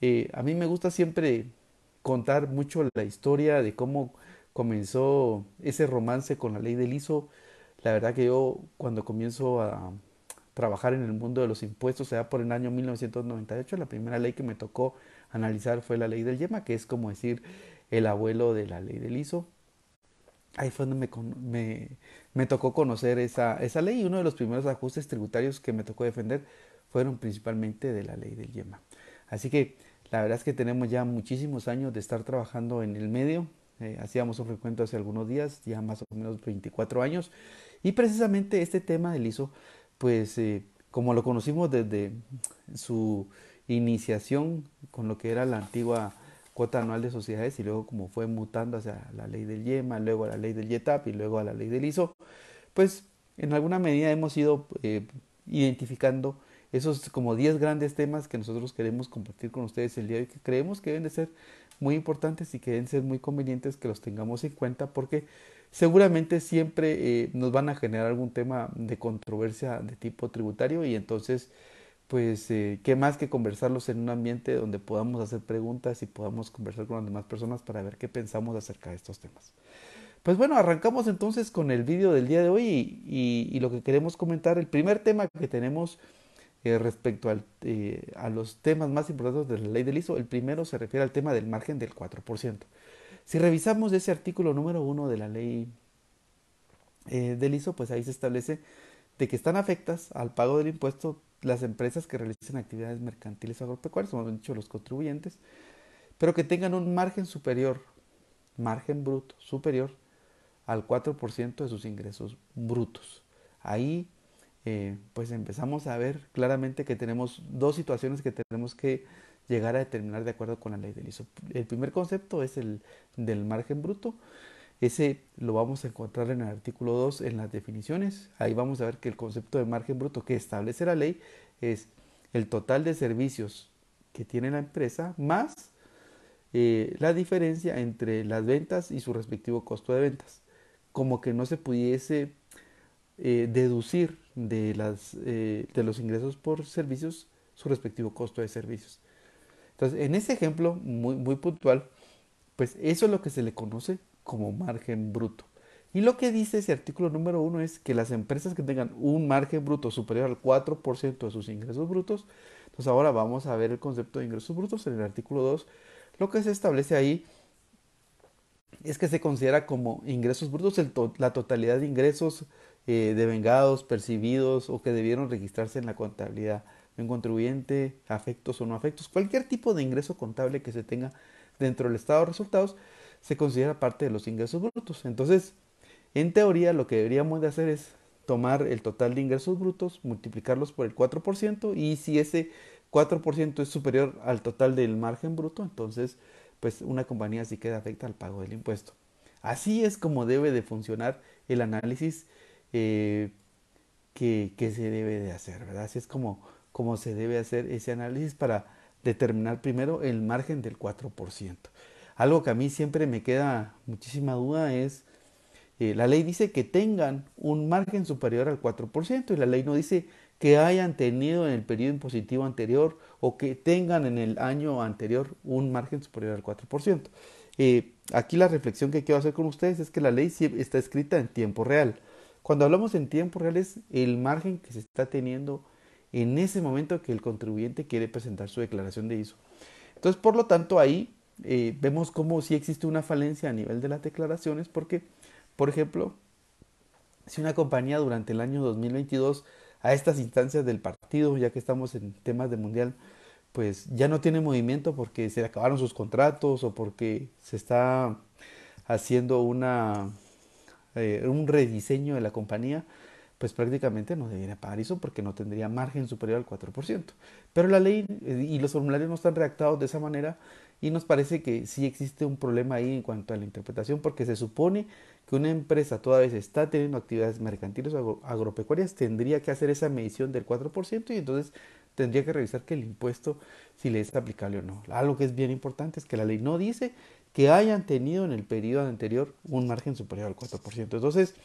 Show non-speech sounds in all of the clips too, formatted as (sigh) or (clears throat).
Eh, a mí me gusta siempre contar mucho la historia de cómo comenzó ese romance con la ley del ISO. La verdad que yo cuando comienzo a trabajar en el mundo de los impuestos, sea por el año 1998, la primera ley que me tocó analizar fue la ley del YEMA, que es como decir el abuelo de la ley del ISO. Ahí fue donde me, tocó conocer esa ley y uno de los primeros ajustes tributarios que me tocó defender fueron principalmente de la ley del YEMA. Así que la verdad es que tenemos ya muchísimos años de estar trabajando en el medio. Eh, hacíamos un recuento hace algunos días, ya más o menos 24 años. Y precisamente este tema del ISO, pues eh, como lo conocimos desde su iniciación con lo que era la antigua cuota anual de sociedades y luego como fue mutando hacia la ley del YEMA, luego a la ley del YETAP y luego a la ley del ISO, pues en alguna medida hemos ido eh, identificando esos como 10 grandes temas que nosotros queremos compartir con ustedes el día de hoy, que creemos que deben de ser muy importantes y que deben ser muy convenientes que los tengamos en cuenta porque seguramente siempre eh, nos van a generar algún tema de controversia de tipo tributario y entonces pues eh, qué más que conversarlos en un ambiente donde podamos hacer preguntas y podamos conversar con las demás personas para ver qué pensamos acerca de estos temas. Pues bueno, arrancamos entonces con el vídeo del día de hoy y, y lo que queremos comentar, el primer tema que tenemos eh, respecto eh, a los temas más importantes de la ley del ISO. El primero se refiere al tema del margen del 4%. Si revisamos ese artículo número 1 de la ley eh, del ISO, pues ahí se establece de que están afectas al pago del impuesto las empresas que realicen actividades mercantiles agropecuarias, como han dicho los contribuyentes, pero que tengan un margen superior, margen bruto superior al 4% de sus ingresos brutos. Ahí eh, pues empezamos a ver claramente que tenemos dos situaciones que tenemos que llegar a determinar de acuerdo con la ley del ISO. El primer concepto es el del margen bruto. Ese lo vamos a encontrar en el artículo 2 en las definiciones. Ahí vamos a ver que el concepto de margen bruto que establece la ley es el total de servicios que tiene la empresa más eh, la diferencia entre las ventas y su respectivo costo de ventas. Como que no se pudiese eh, deducir de, las, eh, de los ingresos por servicios su respectivo costo de servicios. Entonces, en ese ejemplo muy, muy puntual, pues eso es lo que se le conoce como margen bruto. Y lo que dice ese artículo número uno es que las empresas que tengan un margen bruto superior al 4% de sus ingresos brutos, entonces ahora vamos a ver el concepto de ingresos brutos en el artículo 2. Lo que se establece ahí es que se considera como ingresos brutos la totalidad de ingresos eh, devengados, percibidos o que debieron registrarse en la contabilidad de un contribuyente, afectos o no afectos, cualquier tipo de ingreso contable que se tenga dentro del estado de resultados se considera parte de los ingresos brutos. Entonces, en teoría, lo que deberíamos de hacer es tomar el total de ingresos brutos, multiplicarlos por el 4% y si ese 4% es superior al total del margen bruto, entonces pues una compañía sí queda afecta al pago del impuesto. Así es como debe de funcionar el análisis eh, que, se debe de hacer, ¿verdad? Así es como, como se debe hacer ese análisis para determinar primero el margen del 4%. Algo que a mí siempre me queda muchísima duda es, eh, la ley dice que tengan un margen superior al 4% y la ley no dice que hayan tenido en el periodo impositivo anterior o que tengan en el año anterior un margen superior al 4%. Eh, aquí la reflexión que quiero hacer con ustedes es que la ley está escrita en tiempo real. Cuando hablamos en tiempo real es el margen que se está teniendo en ese momento que el contribuyente quiere presentar su declaración de ISO. Entonces, por lo tanto, ahí eh, vemos cómo sí existe una falencia a nivel de las declaraciones porque, por ejemplo, si una compañía durante el año 2022 a estas instancias del partido, ya que estamos en temas de mundial, pues ya no tiene movimiento porque se acabaron sus contratos o porque se está haciendo una eh, un rediseño de la compañía, pues prácticamente no debería pagar eso porque no tendría margen superior al 4%. Pero la ley eh, y los formularios no están redactados de esa manera y nos parece que sí existe un problema ahí en cuanto a la interpretación porque se supone que una empresa toda vez está teniendo actividades mercantiles o agropecuarias tendría que hacer esa medición del 4% y entonces tendría que revisar que el impuesto si le es aplicable o no. Algo que es bien importante es que la ley no dice que hayan tenido en el periodo anterior un margen superior al 4%. Entonces,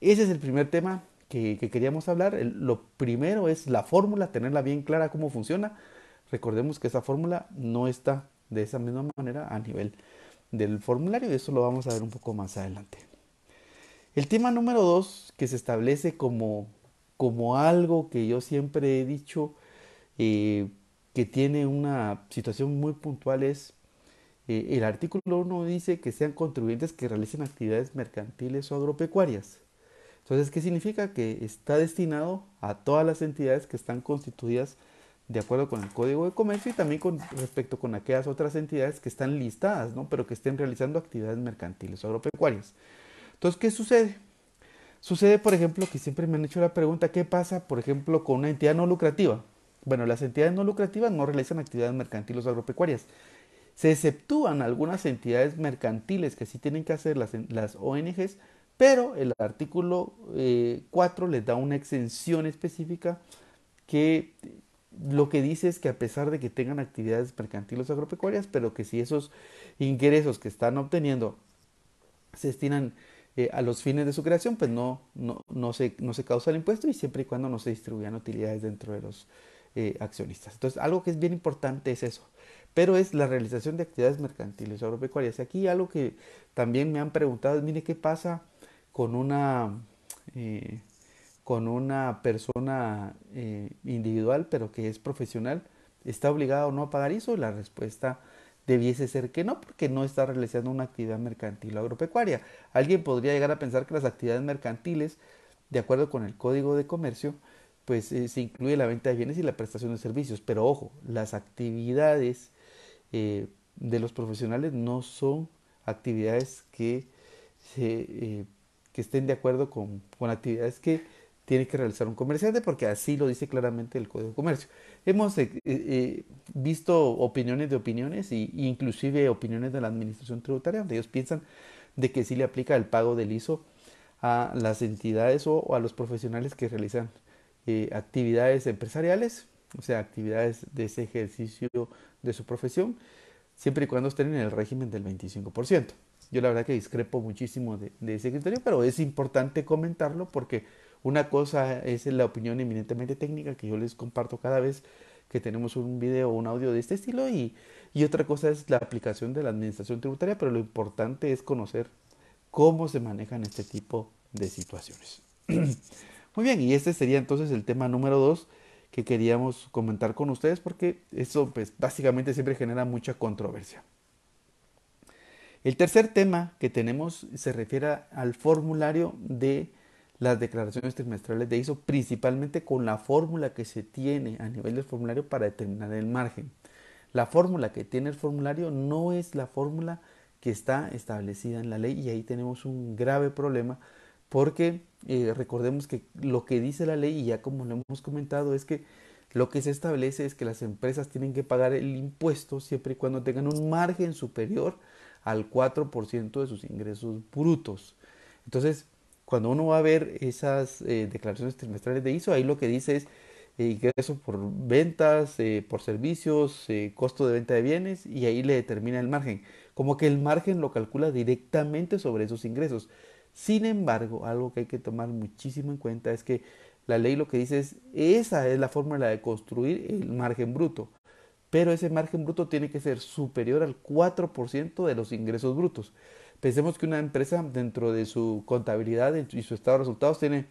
ese es el primer tema que, queríamos hablar. lo primero es la fórmula, tenerla bien clara cómo funciona, Recordemos que esa fórmula no está de esa misma manera a nivel del formulario y eso lo vamos a ver un poco más adelante. El tema número dos que se establece como, como algo que yo siempre he dicho eh, que tiene una situación muy puntual es eh, el artículo 1 dice que sean contribuyentes que realicen actividades mercantiles o agropecuarias. Entonces, ¿qué significa? Que está destinado a todas las entidades que están constituidas de acuerdo con el Código de Comercio y también con respecto con aquellas otras entidades que están listadas, ¿no? pero que estén realizando actividades mercantiles o agropecuarias. Entonces, ¿qué sucede? Sucede, por ejemplo, que siempre me han hecho la pregunta, ¿qué pasa, por ejemplo, con una entidad no lucrativa? Bueno, las entidades no lucrativas no realizan actividades mercantiles o agropecuarias. Se exceptúan algunas entidades mercantiles que sí tienen que hacer las, ONGs, pero el artículo 4 eh, les da una exención específica que lo que dice es que a pesar de que tengan actividades mercantiles agropecuarias, pero que si esos ingresos que están obteniendo se destinan eh, a los fines de su creación, pues no, no, no, se, no se causa el impuesto y siempre y cuando no se distribuyan utilidades dentro de los eh, accionistas. Entonces, algo que es bien importante es eso, pero es la realización de actividades mercantiles agropecuarias. Aquí algo que también me han preguntado es, mire, ¿qué pasa con una... Eh, con una persona individual, pero que es profesional, ¿está obligado o no a pagar eso? La respuesta debiese ser que no, porque no está realizando una actividad mercantil o agropecuaria. Alguien podría llegar a pensar que las actividades mercantiles, de acuerdo con el Código de Comercio, pues eh, se incluye la venta de bienes y la prestación de servicios. Pero ojo, las actividades eh, de los profesionales no son actividades que, eh, que estén de acuerdo con, con actividades que tiene que realizar un comerciante porque así lo dice claramente el Código de Comercio. Hemos eh, eh, visto opiniones de opiniones e inclusive opiniones de la Administración Tributaria donde ellos piensan de que sí le aplica el pago del ISO a las entidades o, a los profesionales que realizan actividades empresariales, o sea, actividades de ese ejercicio de su profesión, siempre y cuando estén en el régimen del 25%. Yo la verdad que discrepo muchísimo de, ese criterio, pero es importante comentarlo porque una cosa es la opinión eminentemente técnica que yo les comparto cada vez que tenemos un video o un audio de este estilo y, otra cosa es la aplicación de la administración tributaria, pero lo importante es conocer cómo se manejan este tipo de situaciones. (clears throat) Muy bien, y este sería entonces el tema número dos que queríamos comentar con ustedes porque eso pues básicamente siempre genera mucha controversia. El tercer tema que tenemos se refiere al formulario de las declaraciones trimestrales de ISO, principalmente con la fórmula que se tiene a nivel del formulario para determinar el margen. La fórmula que tiene el formulario no es la fórmula que está establecida en la ley y ahí tenemos un grave problema porque eh, recordemos que lo que dice la ley y ya como lo hemos comentado es que lo que se establece es que las empresas tienen que pagar el impuesto siempre y cuando tengan un margen superior al 4% de sus ingresos brutos. Entonces, cuando uno va a ver esas eh, declaraciones trimestrales de ISO, ahí lo que dice es eh, ingreso por ventas, eh, por servicios, costo de venta de bienes y ahí le determina el margen. Como que el margen lo calcula directamente sobre esos ingresos. Sin embargo, algo que hay que tomar muchísimo en cuenta es que la ley lo que dice es, esa es la fórmula de construir el margen bruto. Pero ese margen bruto tiene que ser superior al 4% de los ingresos brutos. Pensemos que una empresa dentro de su contabilidad y su estado de resultados tiene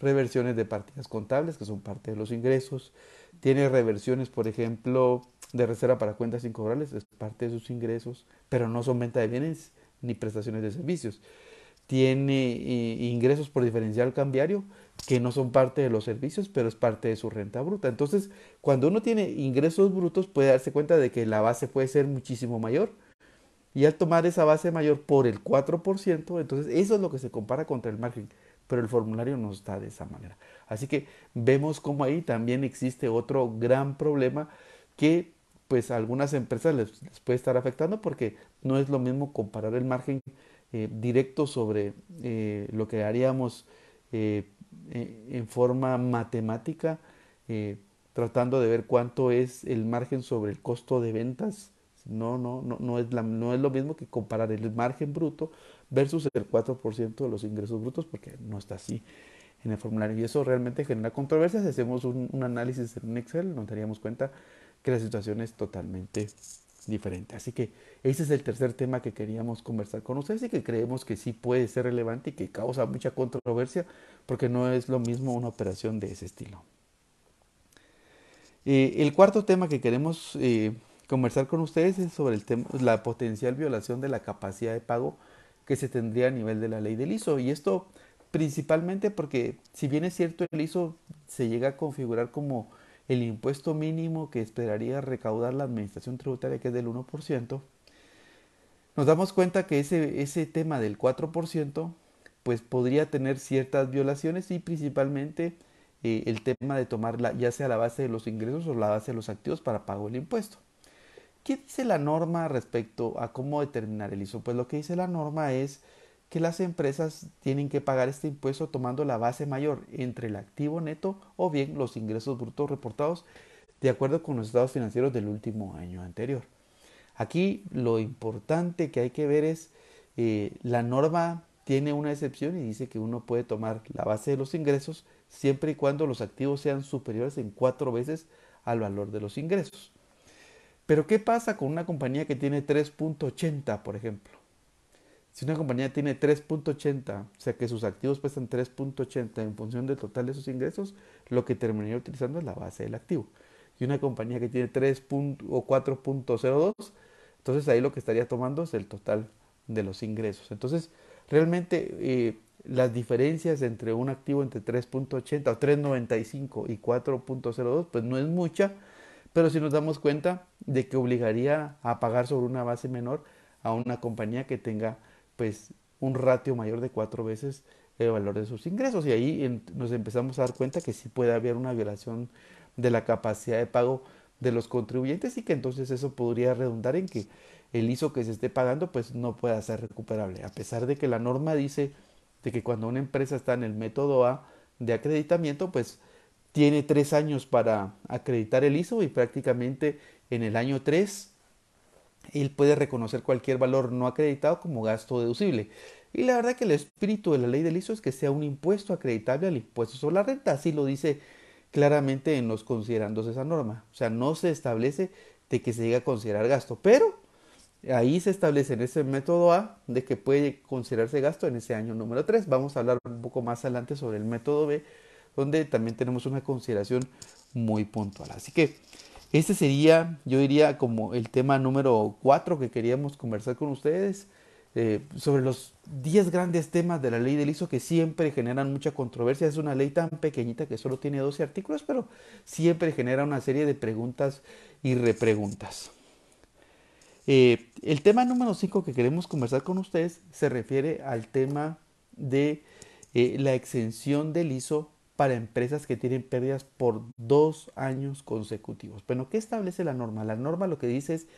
reversiones de partidas contables, que son parte de los ingresos, tiene reversiones, por ejemplo, de reserva para cuentas incobrables, es parte de sus ingresos, pero no son venta de bienes ni prestaciones de servicios. Tiene eh, ingresos por diferencial cambiario, que no son parte de los servicios, pero es parte de su renta bruta. Entonces, cuando uno tiene ingresos brutos, puede darse cuenta de que la base puede ser muchísimo mayor y al tomar esa base mayor por el 4%, entonces eso es lo que se compara contra el margen. Pero el formulario no está de esa manera. Así que vemos como ahí también existe otro gran problema que pues a algunas empresas les, puede estar afectando porque no es lo mismo comparar el margen eh, directo sobre eh, lo que haríamos eh, en forma matemática, tratando de ver cuánto es el margen sobre el costo de ventas no, no, no, no, es la, no es lo mismo que comparar el margen bruto versus el 4% de los ingresos brutos, porque no está así en el formulario. Y eso realmente genera controversias. Si hacemos un, análisis en Excel, nos daríamos cuenta que la situación es totalmente diferente. Así que ese es el tercer tema que queríamos conversar con ustedes y que creemos que sí puede ser relevante y que causa mucha controversia porque no es lo mismo una operación de ese estilo. Eh, el cuarto tema que queremos eh, conversar con ustedes es sobre el la potencial violación de la capacidad de pago que se tendría a nivel de la ley del ISO. Y esto principalmente porque si bien es cierto el ISO se llega a configurar como el impuesto mínimo que esperaría recaudar la administración tributaria, que es del 1%, nos damos cuenta que ese, ese tema del 4% pues podría tener ciertas violaciones y principalmente eh, el tema de tomarla ya sea la base de los ingresos o la base de los activos para pago del impuesto. ¿Qué dice la norma respecto a cómo determinar el ISO? Pues lo que dice la norma es que las empresas tienen que pagar este impuesto tomando la base mayor entre el activo neto o bien los ingresos brutos reportados de acuerdo con los estados financieros del último año anterior. Aquí lo importante que hay que ver es eh, la norma tiene una excepción y dice que uno puede tomar la base de los ingresos siempre y cuando los activos sean superiores en cuatro veces al valor de los ingresos. Pero ¿qué pasa con una compañía que tiene 3.80, por ejemplo? Si una compañía tiene 3.80, o sea que sus activos pesan 3.80 en función del total de sus ingresos, lo que terminaría utilizando es la base del activo. Y una compañía que tiene 3. o 4.02, entonces ahí lo que estaría tomando es el total de los ingresos. Entonces, realmente eh, las diferencias entre un activo entre 3.80 o 3.95 y 4.02, pues no es mucha, pero si nos damos cuenta de que obligaría a pagar sobre una base menor a una compañía que tenga pues un ratio mayor de cuatro veces el valor de sus ingresos. Y ahí nos empezamos a dar cuenta que sí puede haber una violación de la capacidad de pago de los contribuyentes y que entonces eso podría redundar en que el ISO que se esté pagando pues no pueda ser recuperable. A pesar de que la norma dice de que cuando una empresa está en el método A de acreditamiento pues tiene tres años para acreditar el ISO y prácticamente en el año 3 él puede reconocer cualquier valor no acreditado como gasto deducible. Y la verdad que el espíritu de la ley del ISO es que sea un impuesto acreditable al impuesto sobre la renta, así lo dice claramente en los considerandos esa norma. O sea, no se establece de que se llegue a considerar gasto, pero ahí se establece en ese método A de que puede considerarse gasto en ese año número 3. Vamos a hablar un poco más adelante sobre el método B, donde también tenemos una consideración muy puntual. Así que este sería, yo diría, como el tema número 4 que queríamos conversar con ustedes. Eh, sobre los 10 grandes temas de la ley del ISO que siempre generan mucha controversia. Es una ley tan pequeñita que solo tiene 12 artículos, pero siempre genera una serie de preguntas y repreguntas. Eh, el tema número 5 que queremos conversar con ustedes se refiere al tema de eh, la exención del ISO para empresas que tienen pérdidas por dos años consecutivos. Bueno, ¿qué establece la norma? La norma lo que dice es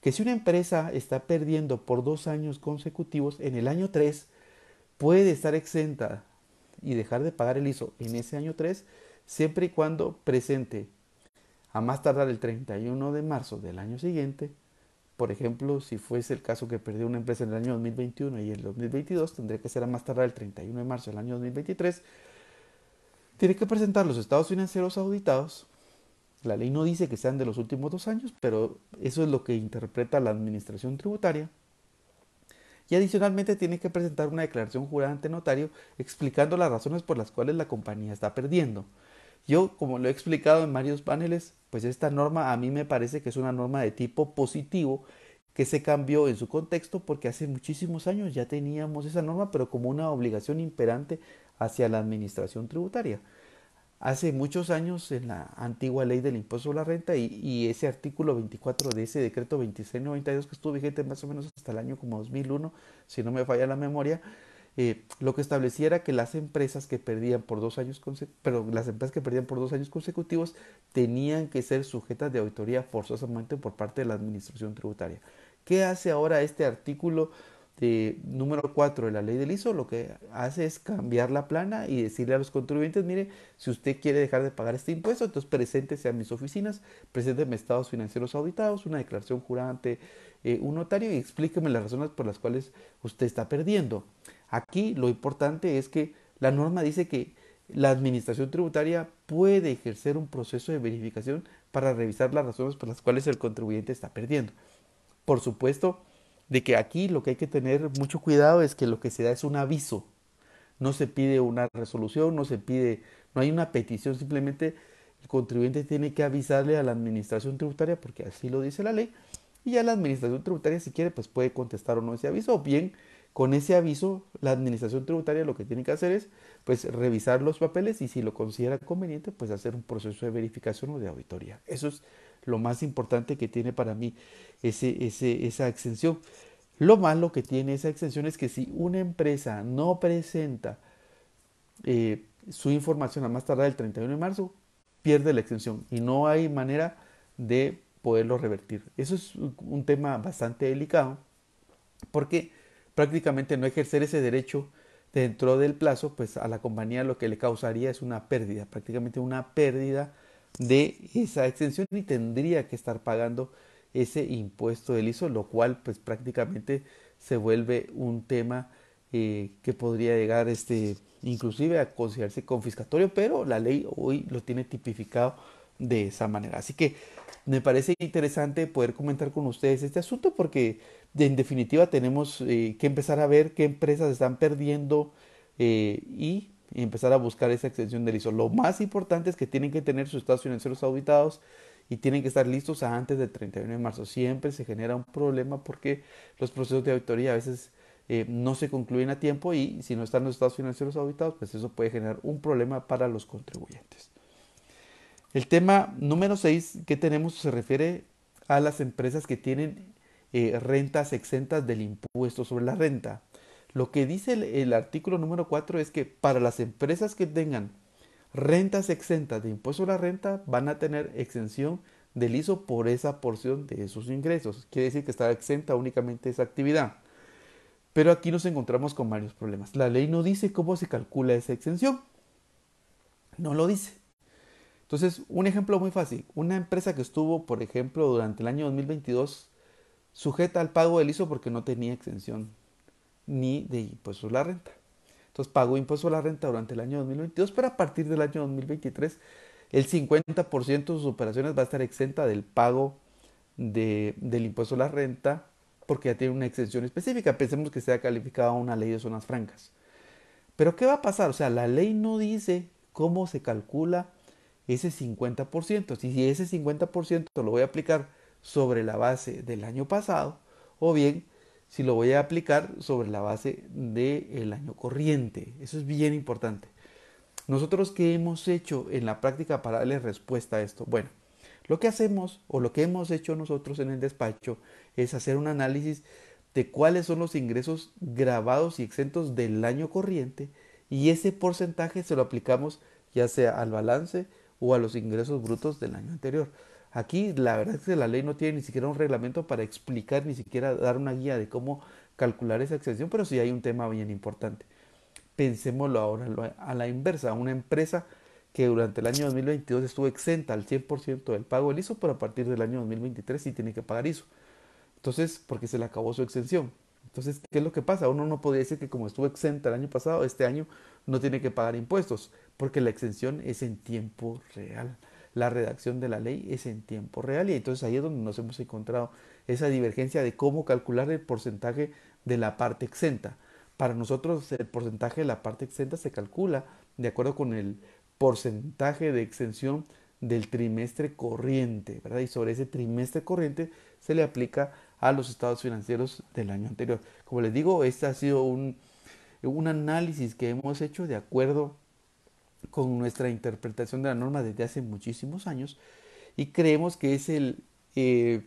que si una empresa está perdiendo por dos años consecutivos, en el año 3 puede estar exenta y dejar de pagar el ISO en ese año 3, siempre y cuando presente a más tardar el 31 de marzo del año siguiente. Por ejemplo, si fuese el caso que perdió una empresa en el año 2021 y el 2022, tendría que ser a más tardar el 31 de marzo del año 2023. Tiene que presentar los estados financieros auditados la ley no dice que sean de los últimos dos años, pero eso es lo que interpreta la administración tributaria. Y adicionalmente tiene que presentar una declaración jurada ante notario explicando las razones por las cuales la compañía está perdiendo. Yo, como lo he explicado en varios paneles, pues esta norma a mí me parece que es una norma de tipo positivo que se cambió en su contexto porque hace muchísimos años ya teníamos esa norma, pero como una obligación imperante hacia la administración tributaria hace muchos años en la antigua ley del impuesto a la renta y, ese artículo 24 de ese decreto 2692 que estuvo vigente más o menos hasta el año como 2001, si no me falla la memoria, eh, lo que establecía era que las empresas que perdían por dos años pero las empresas que perdían por dos años consecutivos tenían que ser sujetas de auditoría forzosamente por parte de la administración tributaria. ¿Qué hace ahora este artículo número 4 de la ley del ISO lo que hace es cambiar la plana y decirle a los contribuyentes, mire, si usted quiere dejar de pagar este impuesto, entonces preséntese a mis oficinas, presénteme estados financieros auditados, una declaración jurada ante eh, un notario y explíqueme las razones por las cuales usted está perdiendo. Aquí lo importante es que la norma dice que la administración tributaria puede ejercer un proceso de verificación para revisar las razones por las cuales el contribuyente está perdiendo. Por supuesto, de que aquí lo que hay que tener mucho cuidado es que lo que se da es un aviso. No se pide una resolución, no se pide, no hay una petición, simplemente el contribuyente tiene que avisarle a la administración tributaria porque así lo dice la ley y ya la administración tributaria si quiere pues puede contestar o no ese aviso o bien con ese aviso la administración tributaria lo que tiene que hacer es pues revisar los papeles y si lo considera conveniente pues hacer un proceso de verificación o de auditoría. Eso es lo más importante que tiene para mí ese, esa exención. Lo malo que tiene esa exención es que si una empresa no presenta eh, su información a más tardar el 31 de marzo, pierde la exención y no hay manera de poderlo revertir. Eso es un tema bastante delicado porque prácticamente no ejercer ese derecho dentro del plazo, pues a la compañía lo que le causaría es una pérdida, prácticamente una pérdida de esa exención y tendría que estar pagando ese impuesto del ISO, lo cual pues prácticamente se vuelve un tema eh, que podría llegar este inclusive a considerarse confiscatorio, pero la ley hoy lo tiene tipificado de esa manera. Así que me parece interesante poder comentar con ustedes este asunto porque en definitiva tenemos eh, que empezar a ver qué empresas están perdiendo eh, y empezar a buscar esa extensión del ISO. Lo más importante es que tienen que tener sus estados financieros auditados y tienen que estar listos antes del 31 de marzo. Siempre se genera un problema porque los procesos de auditoría a veces eh, no se concluyen a tiempo y si no están los estados financieros auditados, pues eso puede generar un problema para los contribuyentes. El tema número 6 que tenemos se refiere a las empresas que tienen eh, rentas exentas del impuesto sobre la renta. Lo que dice el, artículo número 4 es que para las empresas que tengan rentas exentas de impuesto sobre la renta van a tener exención del ISO por esa porción de sus ingresos. Quiere decir que está exenta únicamente esa actividad. Pero aquí nos encontramos con varios problemas. La ley no dice cómo se calcula esa exención. No lo dice. Entonces, un ejemplo muy fácil. Una empresa que estuvo, por ejemplo, durante el año 2022 sujeta al pago del ISO porque no tenía exención ni de impuesto a la renta. Entonces pagó impuesto a la renta durante el año 2022, pero a partir del año 2023 el 50% de sus operaciones va a estar exenta del pago de, del impuesto a la renta porque ya tiene una exención específica. Pensemos que sea calificada una ley de zonas francas. Pero ¿qué va a pasar? O sea, la ley no dice cómo se calcula ese 50%. Si ese 50% lo voy a aplicar sobre la base del año pasado o bien si lo voy a aplicar sobre la base del año corriente. Eso es bien importante. Nosotros qué hemos hecho en la práctica para darle respuesta a esto? Bueno, lo que hacemos o lo que hemos hecho nosotros en el despacho es hacer un análisis de cuáles son los ingresos grabados y exentos del año corriente y ese porcentaje se lo aplicamos ya sea al balance o a los ingresos brutos del año anterior. Aquí la verdad es que la ley no tiene ni siquiera un reglamento para explicar, ni siquiera dar una guía de cómo calcular esa exención, pero sí hay un tema bien importante. Pensémoslo ahora a la inversa, una empresa que durante el año 2022 estuvo exenta al 100% del pago del ISO, pero a partir del año 2023 sí tiene que pagar ISO. Entonces, porque se le acabó su exención. Entonces, ¿qué es lo que pasa? Uno no podría decir que como estuvo exenta el año pasado, este año no tiene que pagar impuestos, porque la exención es en tiempo real la redacción de la ley es en tiempo real y entonces ahí es donde nos hemos encontrado esa divergencia de cómo calcular el porcentaje de la parte exenta. Para nosotros el porcentaje de la parte exenta se calcula de acuerdo con el porcentaje de exención del trimestre corriente, ¿verdad? Y sobre ese trimestre corriente se le aplica a los estados financieros del año anterior. Como les digo, este ha sido un, un análisis que hemos hecho de acuerdo con nuestra interpretación de la norma desde hace muchísimos años y creemos que es el, eh,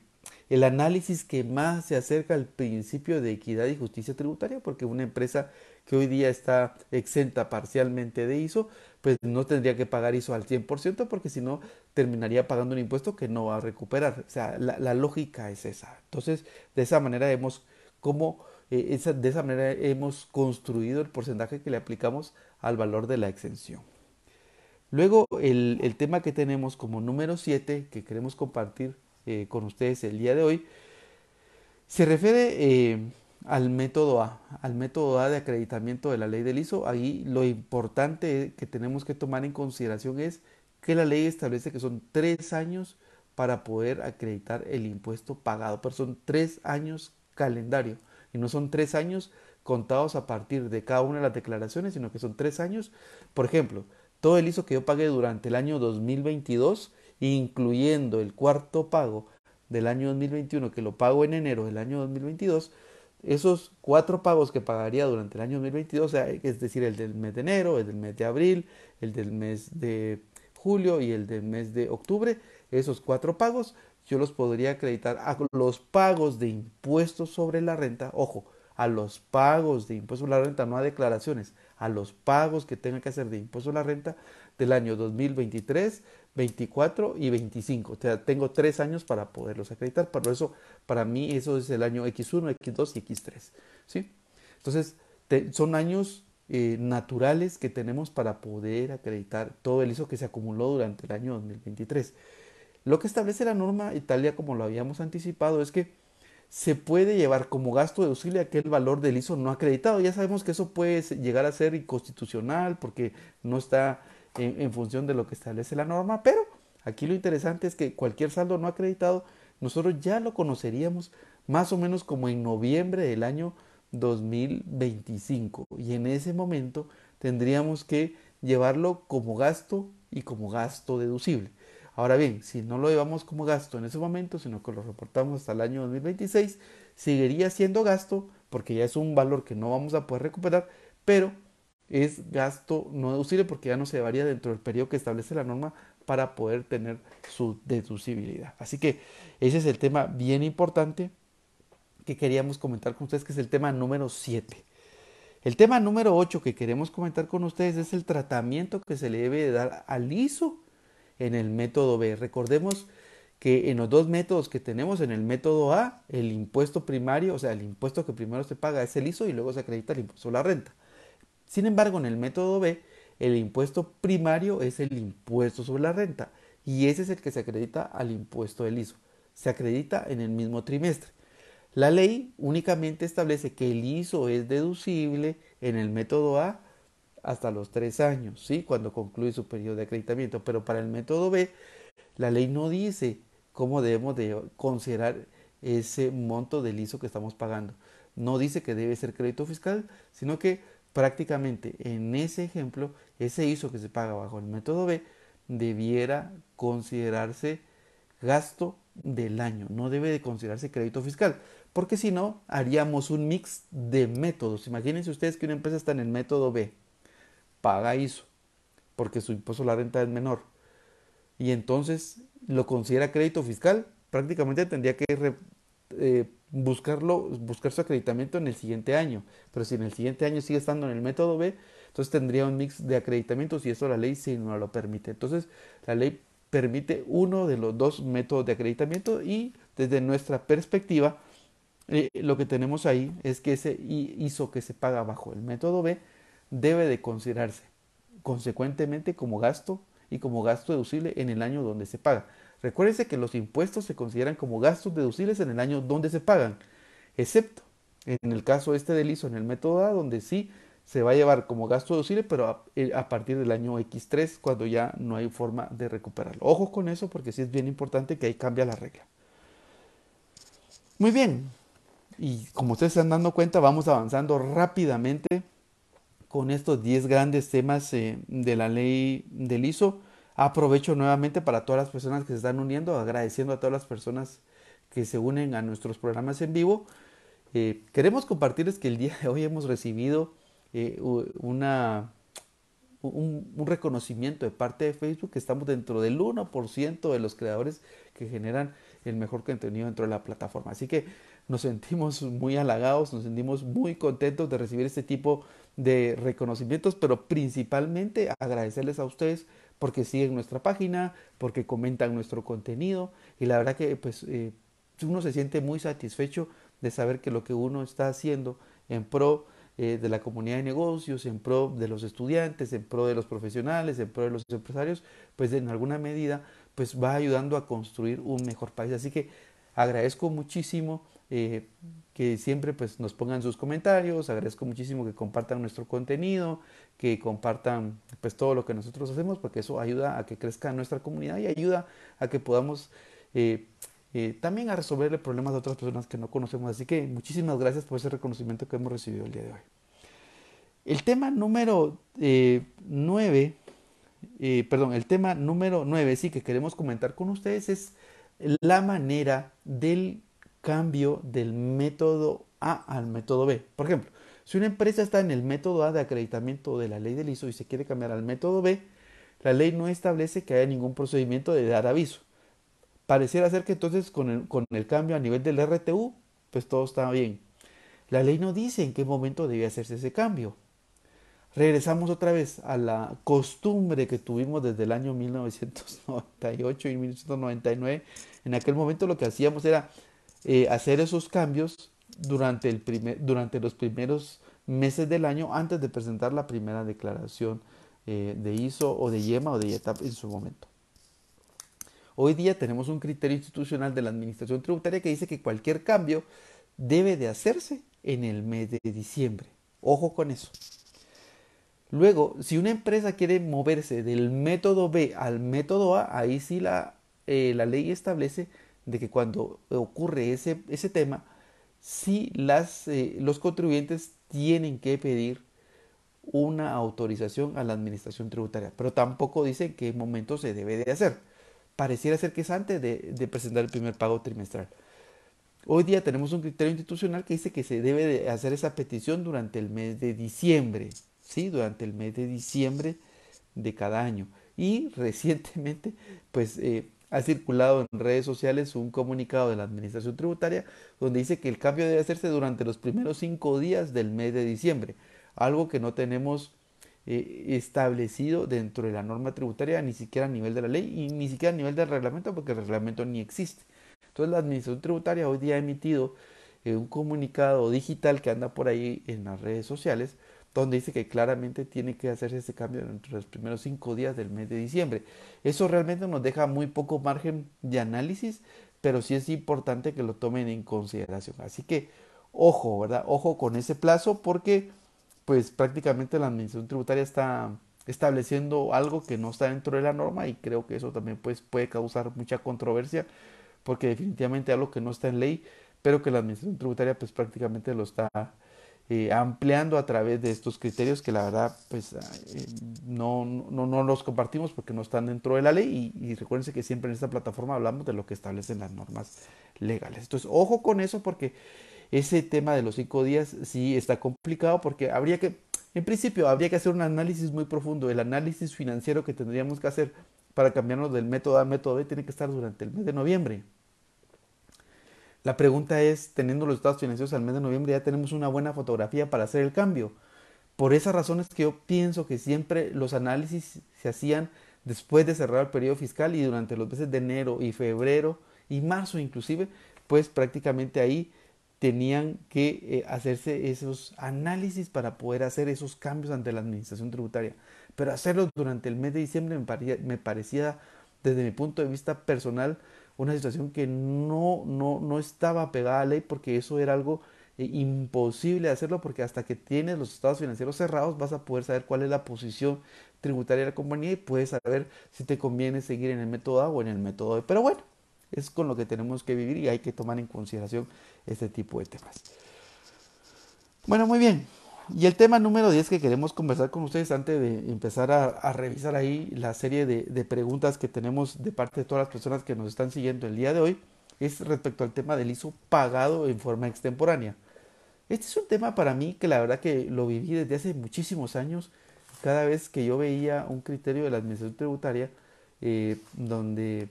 el análisis que más se acerca al principio de equidad y justicia tributaria, porque una empresa que hoy día está exenta parcialmente de ISO, pues no tendría que pagar ISO al 100% porque si no terminaría pagando un impuesto que no va a recuperar. O sea, la, lógica es esa. Entonces, de esa manera hemos como eh, esa, de esa manera hemos construido el porcentaje que le aplicamos al valor de la exención. Luego, el, tema que tenemos como número 7, que queremos compartir eh, con ustedes el día de hoy, se refiere eh, al método A, al método A de acreditamiento de la ley del ISO. Ahí lo importante que tenemos que tomar en consideración es que la ley establece que son tres años para poder acreditar el impuesto pagado. Pero son tres años calendario y no son tres años contados a partir de cada una de las declaraciones, sino que son tres años. Por ejemplo, todo el ISO que yo pagué durante el año 2022, incluyendo el cuarto pago del año 2021, que lo pago en enero del año 2022, esos cuatro pagos que pagaría durante el año 2022, es decir, el del mes de enero, el del mes de abril, el del mes de julio y el del mes de octubre, esos cuatro pagos yo los podría acreditar a los pagos de impuestos sobre la renta, ojo, a los pagos de impuestos sobre la renta, no a declaraciones, a los pagos que tenga que hacer de impuestos sobre la renta del año 2023, 24 y 25. O sea, tengo tres años para poderlos acreditar. Por eso, para mí, eso es el año X1, X2 y X3. ¿sí? Entonces, son años eh, naturales que tenemos para poder acreditar todo el ISO que se acumuló durante el año 2023. Lo que establece la norma Italia, como lo habíamos anticipado, es que se puede llevar como gasto deducible aquel valor del ISO no acreditado. Ya sabemos que eso puede llegar a ser inconstitucional porque no está en, función de lo que establece la norma, pero aquí lo interesante es que cualquier saldo no acreditado nosotros ya lo conoceríamos más o menos como en noviembre del año 2025 y en ese momento tendríamos que llevarlo como gasto y como gasto deducible. Ahora bien, si no lo llevamos como gasto en ese momento, sino que lo reportamos hasta el año 2026, seguiría siendo gasto porque ya es un valor que no vamos a poder recuperar, pero es gasto no deducible porque ya no se varía dentro del periodo que establece la norma para poder tener su deducibilidad. Así que ese es el tema bien importante que queríamos comentar con ustedes, que es el tema número 7. El tema número 8 que queremos comentar con ustedes es el tratamiento que se le debe dar al ISO en el método B. Recordemos que en los dos métodos que tenemos, en el método A, el impuesto primario, o sea, el impuesto que primero se paga es el ISO y luego se acredita el impuesto a la renta. Sin embargo, en el método B, el impuesto primario es el impuesto sobre la renta y ese es el que se acredita al impuesto del ISO. Se acredita en el mismo trimestre. La ley únicamente establece que el ISO es deducible en el método A hasta los tres años, ¿sí? cuando concluye su periodo de acreditamiento. Pero para el método B, la ley no dice cómo debemos de considerar ese monto del ISO que estamos pagando. No dice que debe ser crédito fiscal, sino que prácticamente en ese ejemplo, ese ISO que se paga bajo el método B debiera considerarse gasto del año, no debe de considerarse crédito fiscal, porque si no, haríamos un mix de métodos. Imagínense ustedes que una empresa está en el método B, paga ISO, porque su impuesto a la renta es menor, y entonces lo considera crédito fiscal, prácticamente tendría que eh, buscarlo, buscar su acreditamiento en el siguiente año. Pero si en el siguiente año sigue estando en el método B, entonces tendría un mix de acreditamientos y eso la ley sí no lo permite. Entonces la ley permite uno de los dos métodos de acreditamiento y desde nuestra perspectiva eh, lo que tenemos ahí es que ese ISO que se paga bajo el método B debe de considerarse consecuentemente como gasto y como gasto deducible en el año donde se paga. Recuérdense que los impuestos se consideran como gastos deducibles en el año donde se pagan, excepto en el caso este del ISO en el método A, donde sí se va a llevar como gasto deducible, pero a, eh, partir del año X3, cuando ya no hay forma de recuperarlo. Ojo con eso, porque sí es bien importante que ahí cambia la regla. Muy bien, y como ustedes se están dando cuenta, vamos avanzando rápidamente con estos 10 grandes temas eh, de la ley del ISO. Aprovecho nuevamente para todas las personas que se están uniendo, agradeciendo a todas las personas que se unen a nuestros programas en vivo. Eh, queremos compartirles que el día de hoy hemos recibido eh, una, un, un, reconocimiento de parte de Facebook que estamos dentro del 1% de los creadores que generan el mejor contenido dentro de la plataforma. Así que nos sentimos muy halagados, nos sentimos muy contentos de recibir este tipo de reconocimientos, pero principalmente agradecerles a ustedes porque siguen nuestra página, porque comentan nuestro contenido y la verdad que pues eh, uno se siente muy satisfecho de saber que lo que uno está haciendo en pro eh, de la comunidad de negocios, en pro de los estudiantes, en pro de los profesionales, en pro de los empresarios, pues en alguna medida pues va ayudando a construir un mejor país. Así que agradezco muchísimo eh, que siempre pues nos pongan sus comentarios, agradezco muchísimo que compartan nuestro contenido, que compartan pues todo lo que nosotros hacemos, porque eso ayuda a que crezca nuestra comunidad y ayuda a que podamos eh, eh, también a resolverle problemas de otras personas que no conocemos. Así que muchísimas gracias por ese reconocimiento que hemos recibido el día de hoy. El tema número 9, perdón, el tema número 9, sí, que queremos comentar con ustedes es la manera del cambio del método A al método B. Por ejemplo, si una empresa está en el método A de acreditamiento de la ley del ISO y se quiere cambiar al método B, la ley no establece que haya ningún procedimiento de dar aviso. Pareciera ser que entonces con el, con el cambio a nivel del RTU, pues todo está bien. La ley no dice en qué momento debe hacerse ese cambio. Regresamos otra vez a la costumbre que tuvimos desde el año 1998 y 1999. En aquel momento lo que hacíamos era eh, hacer esos cambios durante, el primer, durante los primeros meses del año antes de presentar la primera declaración eh, de ISO o de YEMA o de YETAP en su momento. Hoy día tenemos un criterio institucional de la Administración Tributaria que dice que cualquier cambio debe de hacerse en el mes de diciembre. Ojo con eso. Luego, si una empresa quiere moverse del método B al método A, ahí sí la, eh, la ley establece de que cuando ocurre ese, ese tema, sí las, eh, los contribuyentes tienen que pedir una autorización a la administración tributaria, pero tampoco dice en qué momento se debe de hacer. Pareciera ser que es antes de, presentar el primer pago trimestral. Hoy día tenemos un criterio institucional que dice que se debe de hacer esa petición durante el mes de diciembre, ¿sí? Durante el mes de diciembre de cada año. Y recientemente, pues eh, ha circulado en redes sociales un comunicado de la Administración Tributaria donde dice que el cambio debe hacerse durante los primeros cinco días del mes de diciembre, algo que no tenemos eh, establecido dentro de la norma tributaria ni siquiera a nivel de la ley y ni siquiera a nivel del reglamento porque el reglamento ni existe. Entonces la Administración Tributaria hoy día ha emitido eh, un comunicado digital que anda por ahí en las redes sociales donde dice que claramente tiene que hacerse ese cambio entre los primeros cinco días del mes de diciembre. Eso realmente nos deja muy poco margen de análisis, pero sí es importante que lo tomen en consideración. Así que ojo, ¿verdad? Ojo con ese plazo porque pues prácticamente la administración tributaria está estableciendo algo que no está dentro de la norma y creo que eso también pues, puede causar mucha controversia porque definitivamente algo que no está en ley, pero que la administración tributaria pues prácticamente lo está eh, ampliando a través de estos criterios que la verdad pues eh, no, no, no, los compartimos porque no están dentro de la ley y, y recuérdense que siempre en esta plataforma hablamos de lo que establecen las normas legales. Entonces, ojo con eso porque ese tema de los cinco días sí está complicado porque habría que, en principio, habría que hacer un análisis muy profundo. El análisis financiero que tendríamos que hacer para cambiarnos del método A al método B tiene que estar durante el mes de noviembre. La pregunta es, teniendo los estados financieros al mes de noviembre, ya tenemos una buena fotografía para hacer el cambio. Por esas razones que yo pienso que siempre los análisis se hacían después de cerrar el periodo fiscal y durante los meses de enero y febrero y marzo inclusive, pues prácticamente ahí tenían que eh, hacerse esos análisis para poder hacer esos cambios ante la administración tributaria. Pero hacerlo durante el mes de diciembre me, me parecía, desde mi punto de vista personal, una situación que no, no, no estaba pegada a ley porque eso era algo eh, imposible de hacerlo porque hasta que tienes los estados financieros cerrados vas a poder saber cuál es la posición tributaria de la compañía y puedes saber si te conviene seguir en el método A o en el método B. Pero bueno, es con lo que tenemos que vivir y hay que tomar en consideración este tipo de temas. Bueno, muy bien. Y el tema número 10 que queremos conversar con ustedes antes de empezar a, revisar ahí la serie de, preguntas que tenemos de parte de todas las personas que nos están siguiendo el día de hoy es respecto al tema del ISO pagado en forma extemporánea. Este es un tema para mí que la verdad que lo viví desde hace muchísimos años. Cada vez que yo veía un criterio de la administración tributaria eh, donde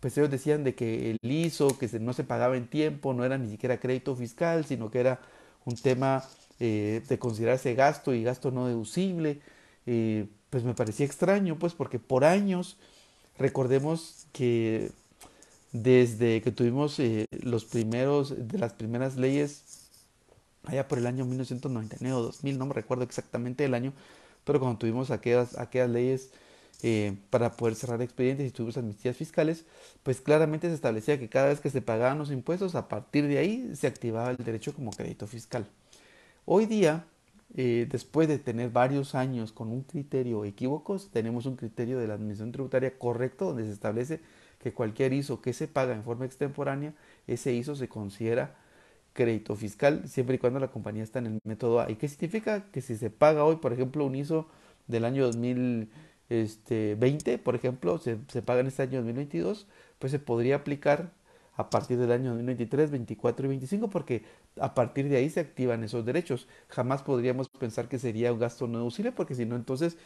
pues ellos decían de que el ISO, que no se pagaba en tiempo, no era ni siquiera crédito fiscal, sino que era un tema eh, de considerarse gasto y gasto no deducible, eh, pues me parecía extraño, pues porque por años, recordemos que desde que tuvimos eh, los primeros, de las primeras leyes, allá por el año 1999 o 2000, no me recuerdo exactamente el año, pero cuando tuvimos aquellas, aquellas leyes para poder cerrar expedientes y tuvimos amnistías fiscales, pues claramente se establecía que cada vez que se pagaban los impuestos, a partir de ahí se activaba el derecho como crédito fiscal. Hoy día, eh, después de tener varios años con un criterio equívocos, tenemos un criterio de la Administración Tributaria correcto donde se establece que cualquier ISO que se paga en forma extemporánea, ese ISO se considera crédito fiscal siempre y cuando la compañía está en el método A. ¿Y qué significa? Que si se paga hoy, por ejemplo, un ISO del año 2020, por ejemplo, se, se paga en este año 2022, pues se podría aplicar a partir del año 2023, 24 y 25, porque a partir de ahí se activan esos derechos. Jamás podríamos pensar que sería un gasto no deducible, porque si no, entonces,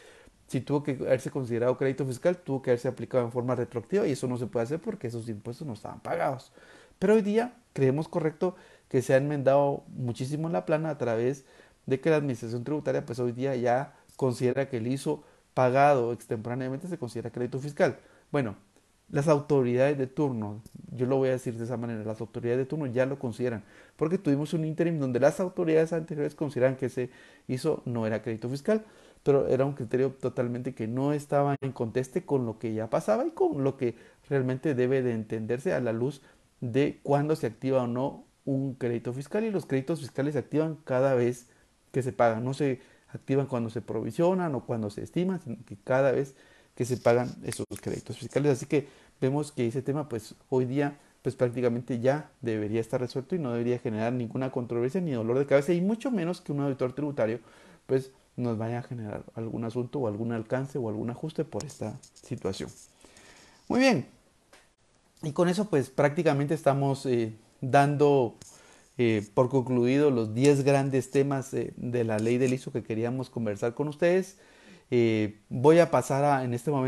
si tuvo que haberse considerado crédito fiscal, tuvo que haberse aplicado en forma retroactiva y eso no se puede hacer porque esos impuestos no estaban pagados. Pero hoy día creemos correcto que se ha enmendado muchísimo en la plana a través de que la administración tributaria, pues hoy día ya considera que el ISO pagado extemporáneamente se considera crédito fiscal. Bueno, las autoridades de turno, yo lo voy a decir de esa manera, las autoridades de turno ya lo consideran, porque tuvimos un interim donde las autoridades anteriores consideran que se hizo no era crédito fiscal, pero era un criterio totalmente que no estaba en conteste con lo que ya pasaba y con lo que realmente debe de entenderse a la luz de cuándo se activa o no un crédito fiscal y los créditos fiscales se activan cada vez que se pagan, no se activan cuando se provisionan o cuando se estiman, sino que cada vez que se pagan esos créditos fiscales. Así que vemos que ese tema pues hoy día pues prácticamente ya debería estar resuelto y no debería generar ninguna controversia ni dolor de cabeza y mucho menos que un auditor tributario pues nos vaya a generar algún asunto o algún alcance o algún ajuste por esta situación. Muy bien. Y con eso pues prácticamente estamos eh, dando eh, por concluido los 10 grandes temas eh, de la ley del ISO que queríamos conversar con ustedes. voy a pasar a, en este momento